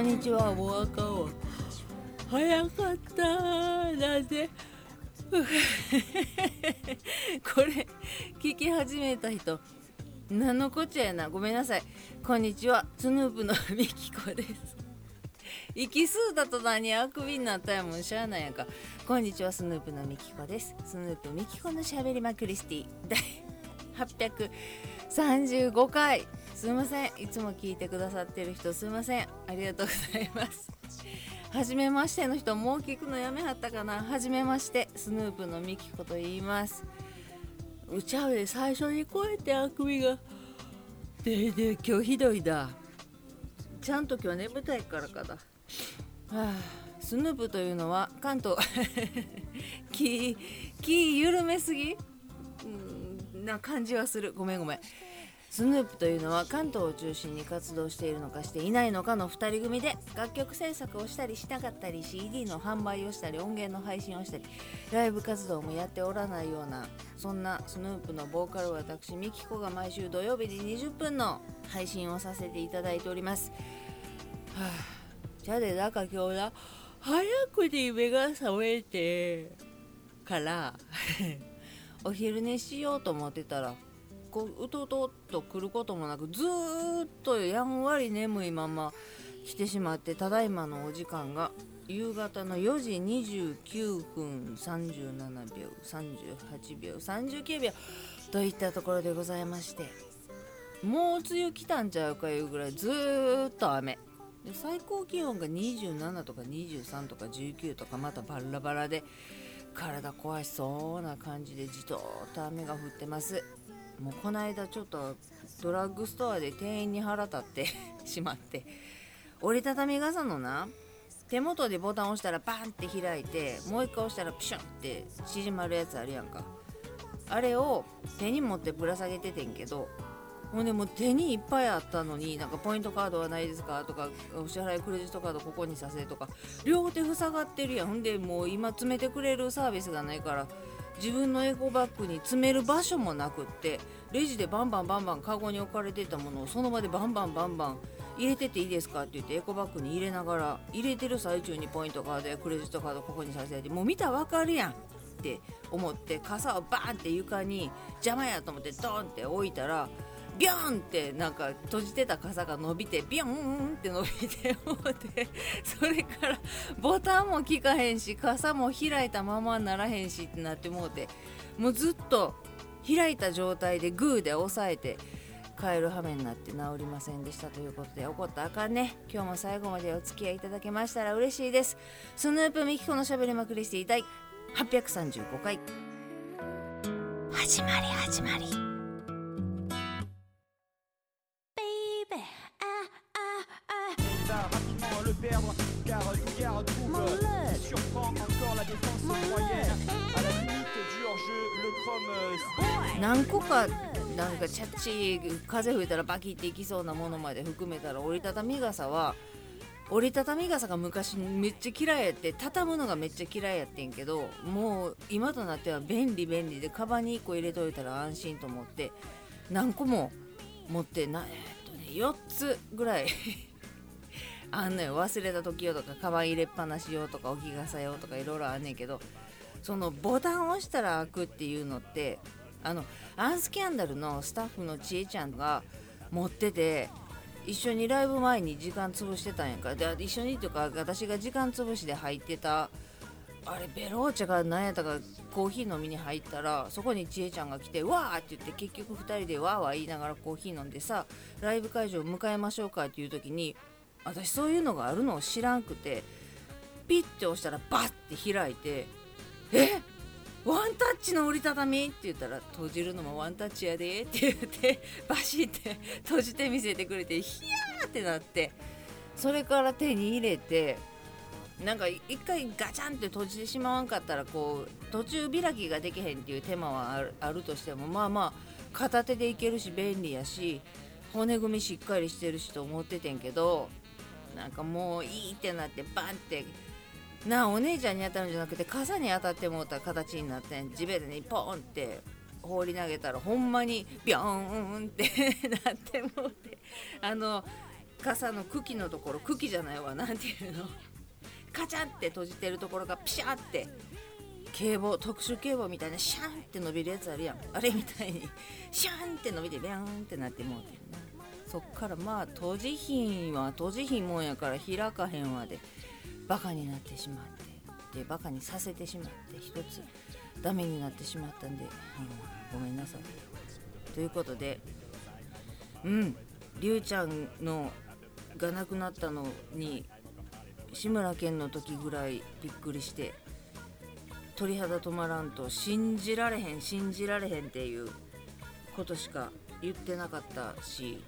こんにちはお赤を早かったなんてこれ聞き始めた人何のこっちゃやな。ごめんなさい。こんにちはスヌープのみきこです。息吸うた途端にあくびになったやもんしゃあないやんか。こんにちはスヌープのみきこです。スヌープみきこのしゃべりまクリスティ。第835回。すいません。いつも聞いてくださってる人すいません。ありがとうございます。初めましての人もう聞くのやめはったかな。初めましてスヌープのみきこと言います。うちゃうで最初にこうやってあくびが。でで今日ひどいだ。ちゃんと今日眠たいからかだ。はあスヌープというのは関東 気気緩めすぎ？んな感じはする。ごめんごめん。スヌープというのは関東を中心に活動しているのかしていないのかの2人組で楽曲制作をしたりしなかったり CD の販売をしたり音源の配信をしたりライブ活動もやっておらないようなそんなスヌープのボーカル私ミキコが毎週土曜日に20分の配信をさせていただいております。はあじゃあでなんか今日な早くに目が覚めてから お昼寝しようと思ってたらこううとうとっと来ることもなくずっとやんわり眠いまま来てしまってただいまのお時間が夕方の4時29分37秒38秒39秒といったところでございましてもう梅雨来たんちゃうかいうぐらいずっと雨。で最高気温が27とか23とか19とかまたバラバラで体壊しそうな感じでじとっと雨が降ってます。もうこの間ちょっとドラッグストアで店員に腹立って しまって折りたたみ傘のな手元でボタン押したらバンって開いてもう一回押したらプシュンって縮まるやつあるやんか。あれを手に持ってぶら下げててんけどほんでもう手にいっぱいあったのになんかポイントカードはないですかとかお支払いクレジットカードここにさせとか両手塞がってるやん。ほんでもう今詰めてくれるサービスがないから自分のエコバッグに詰める場所もなくってレジでバンバンバンバンカゴに置かれてたものをその場でバンバンバンバン入れてていいですかって言ってエコバッグに入れながら入れてる最中にポイントカードやクレジットカードここにさせてもう見たら分かるやんって思って傘をバーンって床に邪魔やと思ってドンって置いたらビョンってなんか閉じてた傘が伸びてビョンって伸びて思ってそれからボタンも効かへんし傘も開いたままならへんしってなってもうてもうずっと開いた状態でグーで押さえて帰る羽目になって治りませんでしたということで怒ったらあかんね。今日も最後までお付き合いいただけましたら嬉しいです。スヌープミキコのしゃべりまくりしていたい。835回。始まり始まり。Perdre car Dugar trouve. surprend encore la défense moyenne à la limite George le Chrome 何個かなんかチャッチ風吹いたらバキっていきそうなものまで含めたら折りたたみ傘は折りたたみ傘が昔めっちゃ嫌いやって畳むのがめっちゃ嫌いやってんけどもう今となっては便利便利でカバンに1個入れといたら安心と思って何個も持ってなえっとね4つぐらいあんのよ忘れた時用とかカバン入れっぱなし用とか置き傘用とかいろいろあんねんけどそのボタンを押したら開くっていうのってあのアンスキャンダルのスタッフのちえちゃんが持ってて一緒にライブ前に時間潰してたんやからで一緒にっていうか私が時間潰しで入ってたあれベローチェが何やったかコーヒー飲みに入ったらそこにちえちゃんが来て「わー!」って言って結局2人でわーわー言いながらコーヒー飲んでさライブ会場迎えましょうかっていう時に私そういうのがあるのを知らんくてピッて押したらバッて開いて「え？ワンタッチの折りたたみ?」って言ったら「閉じるのもワンタッチやで」って言ってバシって閉じて見せてくれてヒヤーってなってそれから手に入れてなんか一回ガチャンって閉じてしまわんかったらこう途中開きができへんっていう手間はあるあるとしてもまあまあ片手でいけるし便利やし骨組みしっかりしてるしと思っててんけどなんかもういいってなってバンってなお姉ちゃんに当たるんじゃなくて傘に当たってもうた形になって地べたにポンって放り投げたらほんまにビョーンって なってもうてあの傘の茎のところ茎じゃないわなんていうのカチャンって閉じてるところがピシャって警棒特殊警棒みたいなシャンって伸びるやつあるやん。あれみたいにシャンって伸びてビャンってなってもうてるな。そっからまあ閉じひんは閉じひんもんやから開かへんわでバカになってしまってでバカにさせてしまって一つダメになってしまったんで、うん、ごめんなさい。ということでうんりゅうちゃんのが亡くなったのに志村けんの時ぐらいびっくりして鳥肌止まらんと信じられへん信じられへんっていうことしか言ってなかったし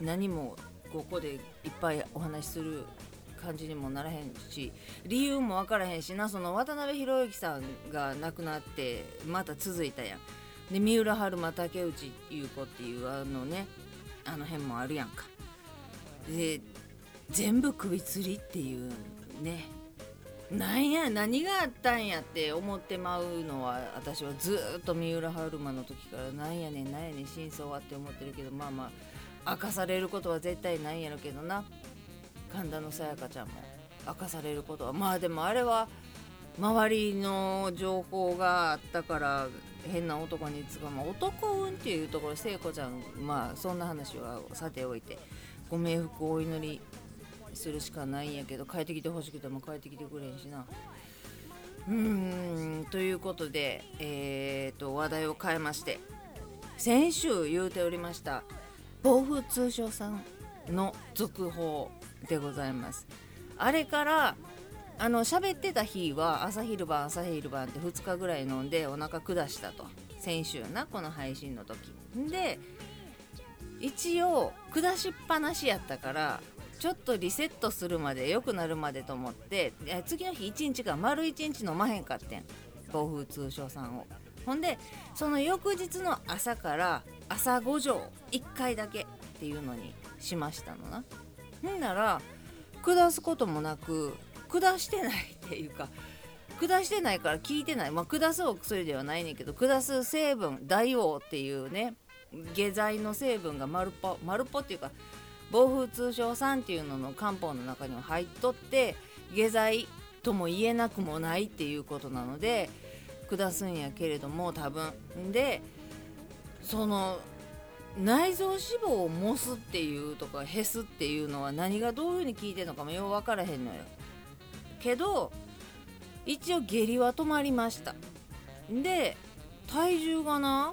何もここでいっぱいお話しする感じにもならへんし理由も分からへんしな。その渡辺裕之さんが亡くなってまた続いたやん。で三浦春馬竹内優子っていうあのねあの辺もあるやんか。で全部首吊りっていうね。なんや何があったんやって思ってまうのは私はずっと三浦春馬の時からなんやねんなんやねん真相はって思ってるけどまあまあ明かされることは絶対ないんやろけどな。神田のさやかちゃんも明かされることは。まあでもあれは周りの情報があったから変な男につかまあ男運っていうところ聖子ちゃんまあそんな話はさておいてご冥福をお祈りするしかないんやけど帰ってきてほしくても帰ってきてくれんしな。うんということで、えーと、話題を変えまして先週言うておりました暴風通商さんの続報でございます。あれからあの喋ってた日は朝昼晩朝昼晩って2日ぐらい飲んでお腹下したと。先週なこの配信の時。で一応下しっぱなしやったからちょっとリセットするまで良くなるまでと思って次の日1日間丸1日飲まへんかってん。暴風通商さんを。ほんでその翌日の朝から朝5錠1回だけっていうのにしましたのな。ほんなら下すこともなく下してないっていうか下してないから効いてない、まあ、下すお薬ではないねんけど下す成分大王っていうね下剤の成分が丸っぽ丸っぽっていうか暴風通商酸っていうのの漢方の中には入っとって下剤とも言えなくもないっていうことなので下すんやけれども多分。でその内臓脂肪をもすっていうとかへすっていうのは何がどういう風に効いてるのかもよう分からへんのよ。けど一応下痢は止まりました。で体重がな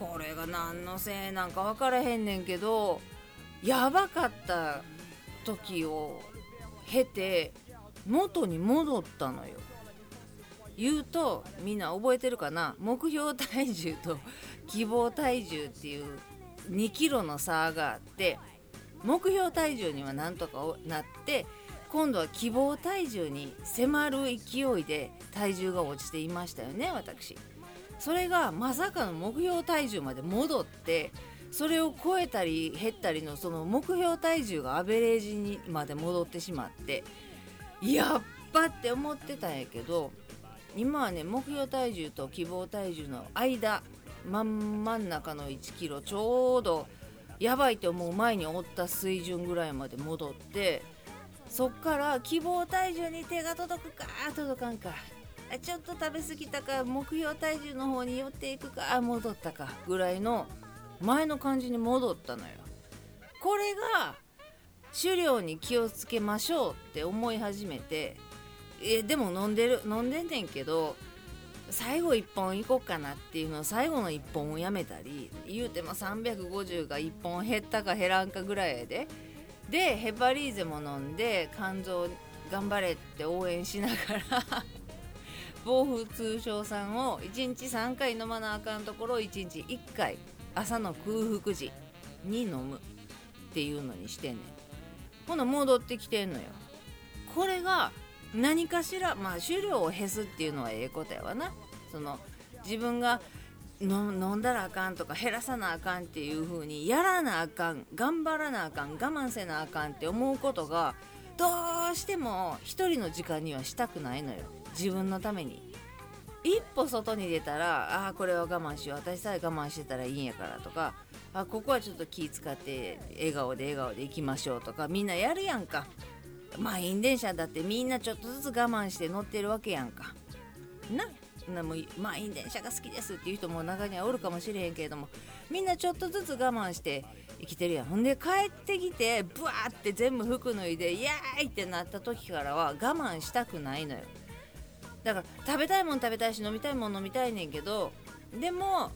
これが何のせいなんか分からへんねんけどやばかった時を経て元に戻ったのよ。言うとみんな覚えてるかな？目標体重と希望体重っていう2キロの差があって目標体重にはなんとかなって今度は希望体重に迫る勢いで体重が落ちていましたよね私。それがまさかの目標体重まで戻ってそれを超えたり減ったりのその目標体重がアベレージにまで戻ってしまってやっぱって思ってたんやけど今はね目標体重と希望体重の間真ん中の1キロちょうどやばいって思う前におった水準ぐらいまで戻ってそっから希望体重に手が届くか届かんか。ちょっと食べ過ぎたか目標体重の方に寄っていくか戻ったかぐらいの前の感じに戻ったのよ。これが狩猟に気をつけましょうって思い始めてえでも飲んでる飲んでんねんけど最後1本いこうかなっていうのを最後の1本をやめたり言うても350が1本減ったか減らんかぐらいで。でヘパリーゼも飲んで肝臓頑張れって応援しながら 暴風通商酸を1日3回飲まなあかんところを1日1回朝の空腹時に飲むっていうのにしてんねん。ほな戻ってきてんのよ。これが何かしらまあ狩猟をへすっていうのはええことやわな。その自分が飲んだらあかんとか減らさなあかんっていう風にやらなあかん頑張らなあかん我慢せなあかんって思うことがどうしても一人の時間にはしたくないのよ。自分のために。一歩外に出たらああこれは我慢しよう。私さえ我慢してたらいいんやからとかあここはちょっと気使って笑顔で笑顔で行きましょうとかみんなやるやんか。満員電車だってみんなちょっとずつ我慢して乗ってるわけやんか。な？なもう満員電車が好きですっていう人も中にはおるかもしれへんけれども。みんなちょっとずつ我慢して生きてるやん。ほんで帰ってきてブワーって全部服脱いでイエーイってなった時からは我慢したくないのよ。だから食べたいもん食べたいし飲みたいもん飲みたいねんけどでも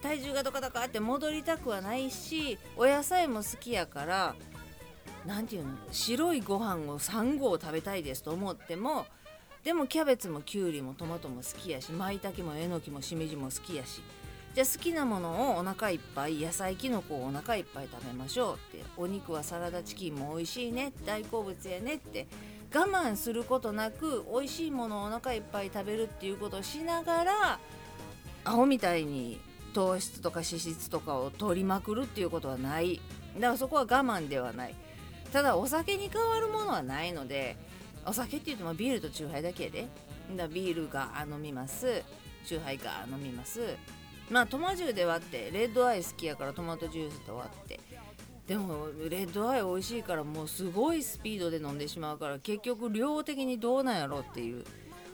体重がドカドカって戻りたくはないしお野菜も好きやから何て言うの白いご飯を3合食べたいですと思ってもでもキャベツもきゅうりもトマトも好きやし舞茸もえのきもしめじも好きやしじゃあ好きなものをお腹いっぱい野菜きのこをお腹いっぱい食べましょうってお肉はサラダチキンも美味しいね大好物やねって我慢することなく美味しいものをお腹いっぱい食べるっていうことをしながらアホみたいに糖質とか脂質とかを取りまくるっていうことはない。だからそこは我慢ではない。ただお酒に変わるものはないのでお酒って言うとビールとチューハイだけで。だビールが飲みます。チューハイが飲みます。まあトマジューで割ってレッドアイ好きやからトマトジュースと割って。でもレッドアイ美味しいからもうすごいスピードで飲んでしまうから結局量的にどうなんやろうっていう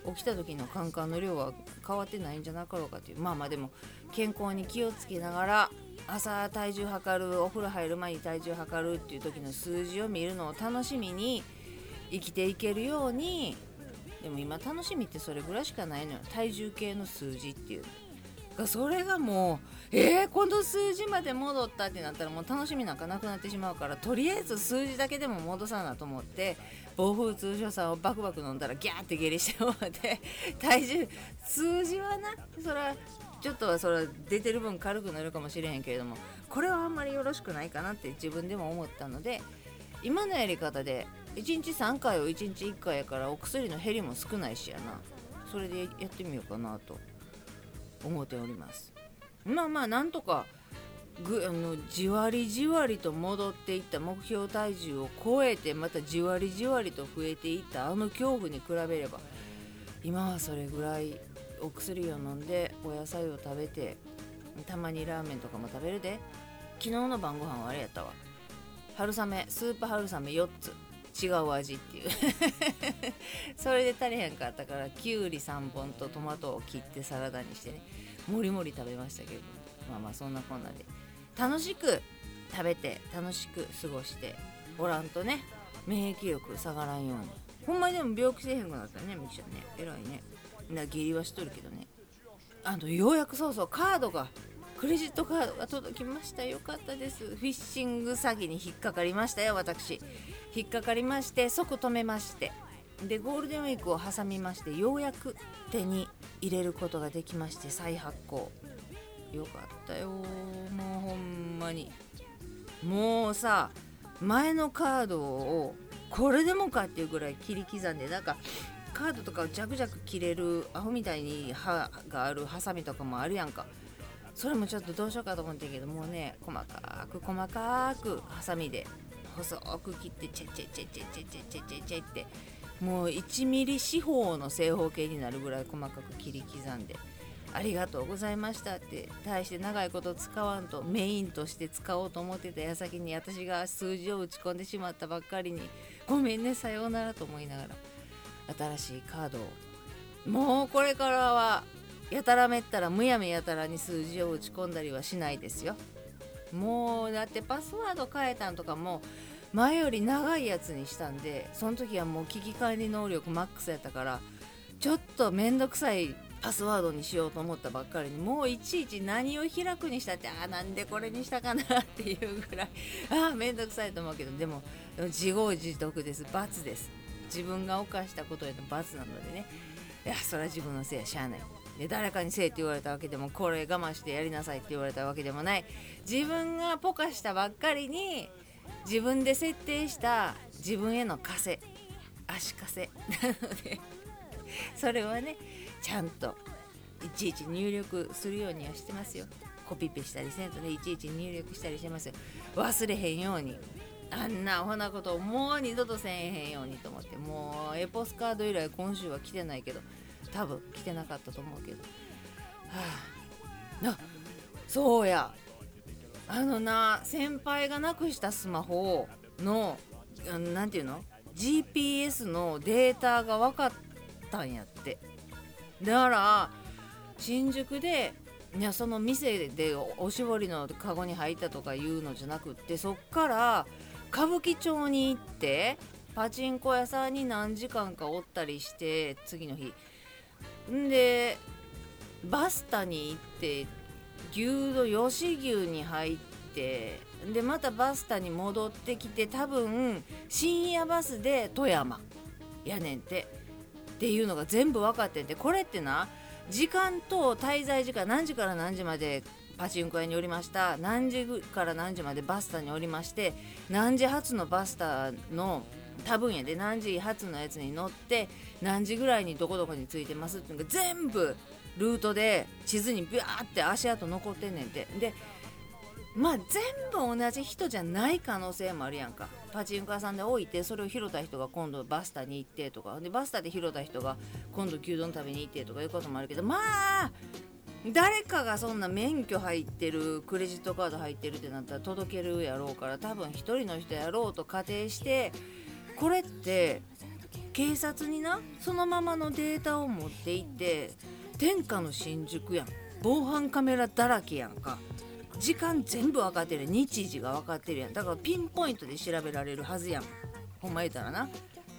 起きた時のカンカンの量は変わってないんじゃなかろうかっていう。まあまあでも健康に気をつけながら朝体重測るお風呂入る前に体重測るっていう時の数字を見るのを楽しみに生きていけるようにでも今楽しみってそれぐらいしかないのよ。体重計の数字っていうそれがもうえー、この数字まで戻ったってなったらもう楽しみなんかなくなってしまうからとりあえず数字だけでも戻さなと思って暴風通所さんをバクバク飲んだらギャーって下痢してもらって体重数字はなそれはちょっとはそれ出てる分軽くなるかもしれへんけれどもこれはあんまりよろしくないかなって自分でも思ったので今のやり方で1日3回を1日1回やからお薬の減りも少ないしやな。それでやってみようかなと思っております。まあまあなんとかぐあのじわりじわりと戻っていった目標体重を超えてまたじわりじわりと増えていったあの恐怖に比べれば今はそれぐらいお薬を飲んでお野菜を食べてたまにラーメンとかも食べるで。昨日の晩ご飯はあれやったわ。春雨スープ春雨4つ。違う味っていう。それで足りへんかったからきゅうり3本とトマトを切ってサラダにしてね。もりもり食べましたけど。まあまあそんなこんなで。楽しく食べて楽しく過ごしておらんとね免疫力下がらんように。ほんまにでも病気せえへんくなったねみきちゃんね。偉いね。な下痢はしとるけどね。あのようやくそうそうカードがクレジットカードが届きました。よかったです。フィッシング詐欺に引っかかりましたよ私。引っかかりまして即止めまして。でゴールデンウィークを挟みましてようやく手に入れることができまして再発行。よかったよもうほんまに。もうさ前のカードをこれでもかっていうぐらい切り刻んでなんかカードとかをジャクジャク切れるアホみたいに刃があるハサミとかもあるやんか。それもちょっとどうしようかと思ってんけどもうね細かく細かくハサミで細く切ってチェチェチェチェチェチェチェチェチェってもう1ミリ四方の正方形になるぐらい細かく切り刻んでありがとうございましたって対して長いこと使わんとメインとして使おうと思ってた矢先に私が数字を打ち込んでしまったばっかりにごめんねさようならと思いながら新しいカードを。もうこれからはやたらめったらむやみやたらに数字を打ち込んだりはしないですよ。もうだってパスワード変えたんとかも前より長いやつにしたんでその時はもう危機管理能力マックスやったからちょっとめんどくさいパスワードにしようと思ったばっかりにもういちいち何を開くにしたってああなんでこれにしたかなっていうぐらいああめんどくさいと思うけどでも自業自得です。罰です。自分が犯したことへの罰なのでね。いやそれは自分のせいやしゃあない。で誰かにせえって言われたわけでもこれ我慢してやりなさいって言われたわけでもない。自分がポカしたばっかりに自分で設定した自分への枷。足かせなのでそれはねちゃんといちいち入力するようにはしてますよ。コピペしたりせんとねいちいち入力したりしてますよ。忘れへんように。あんなアホなこともう二度とせえへんようにと思ってもうエポスカード以来今週は来てないけど多分来てなかったと思うけど。はあ。あそうや。あのな先輩がなくしたスマホの何ていうの？GPS のデータが分かったんやって。だから新宿でいやその店でおしぼりのカゴに入ったとかいうのじゃなくってそっから歌舞伎町に行ってパチンコ屋さんに何時間かおったりして次の日。んでバスタに行って牛丼吉牛に入ってでまたバスタに戻ってきて多分深夜バスで富山やねんて。っていうのが全部分かってんて。これってな時間と滞在時間何時から何時までパチンコ屋におりました。何時から何時までバスタにおりまして何時発のバスタの多分やで何時発のやつに乗って何時ぐらいにどこどこについてますっていうのが全部ルートで地図にビャーって足跡残ってんねんて。でまあ全部同じ人じゃない可能性もあるやんか。パチンコ屋さんで置いてそれを拾った人が今度バスタに行ってとか。でバスタで拾った人が今度牛丼食べに行ってとかいうこともあるけどまあ誰かがそんな免許入ってるクレジットカード入ってるってなったら届けるやろうから多分1人の人やろうと仮定してこれって警察になそのままのデータを持っていって天下の新宿やん。防犯カメラだらけやんか。時間全部分かってる日時が分かってるやん。だからピンポイントで調べられるはずやん。ほんま言ったらな。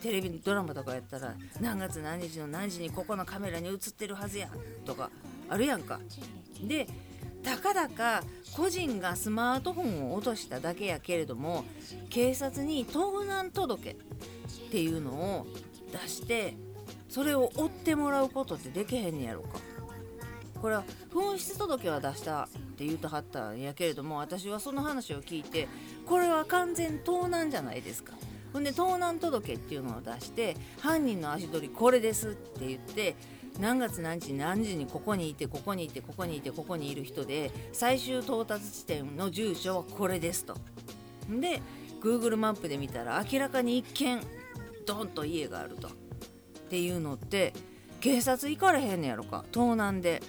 テレビドラマとかやったら何月何日の何時にここのカメラに映ってるはずやとか。あるやんか。でたかだか個人がスマートフォンを落としただけやけれども警察に盗難届っていうのを出してそれを追ってもらうことってできへんねやろか。これは紛失届は出したって言うとはったんやけれども私はその話を聞いてこれは完全盗難じゃないですか。ほんで盗難届っていうのを出して犯人の足取りこれですって言って何月何日何時にここにいてここにいてここにいてここにいる人で最終到達地点の住所はこれですと。で Google マップで見たら明らかに一軒ドンと家があると。っていうのって警察行かれへんねやろか。盗難で。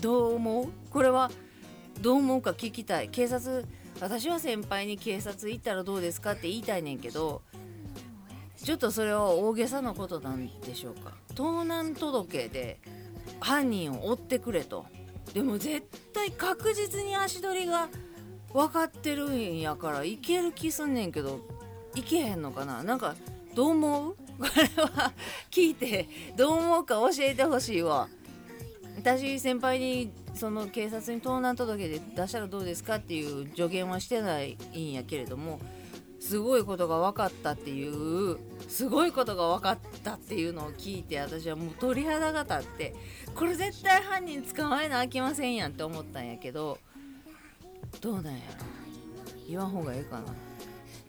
どう思う？これはどう思うか聞きたい。警察私は先輩に警察行ったらどうですかって言いたいねんけど。ちょっとそれは大げさなことなんでしょうか？盗難届で犯人を追ってくれと。でも絶対確実に足取りが分かってるんやからいける気すんねんけどいけへんのかな。なんかどう思う？これは聞いてどう思うか教えてほしいわ。私先輩にその警察に盗難届で出したらどうですかっていう助言はしてないんやけれどもすごいことが分かったっていうすごいことが分かったっていうのを聞いて私はもう鳥肌が立ってこれ絶対犯人捕まえなあきませんやんって思ったんやけどどうなんやろ？言わん方がええかな。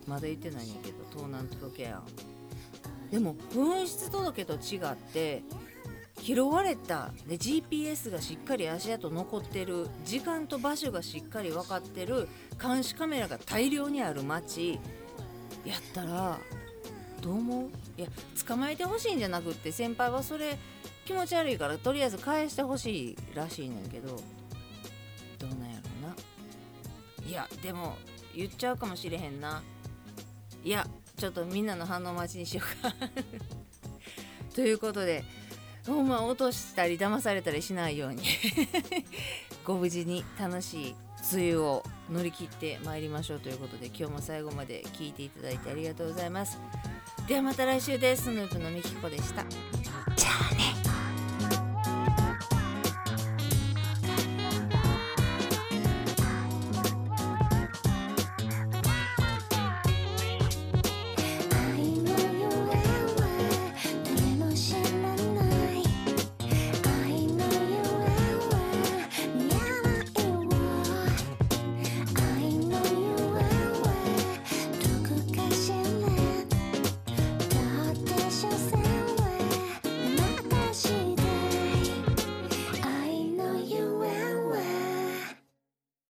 まだ言ってないんやけど盗難届や。んでも紛失届と違って拾われたで GPS がしっかり足跡残ってる時間と場所がしっかり分かってる監視カメラが大量にある街やったらどう思う？いや捕まえてほしいんじゃなくって先輩はそれ気持ち悪いからとりあえず返してほしいらしいねんけどどうなんやろな。いやでも言っちゃうかもしれへんな。いやちょっとみんなの反応待ちにしようか。ということでほんま落としたり騙されたりしないように。ご無事に楽しい梅雨を乗り切ってまいりましょうということで今日も最後まで聞いていただいてありがとうございます。ではまた来週です。スヌープのみきこでした。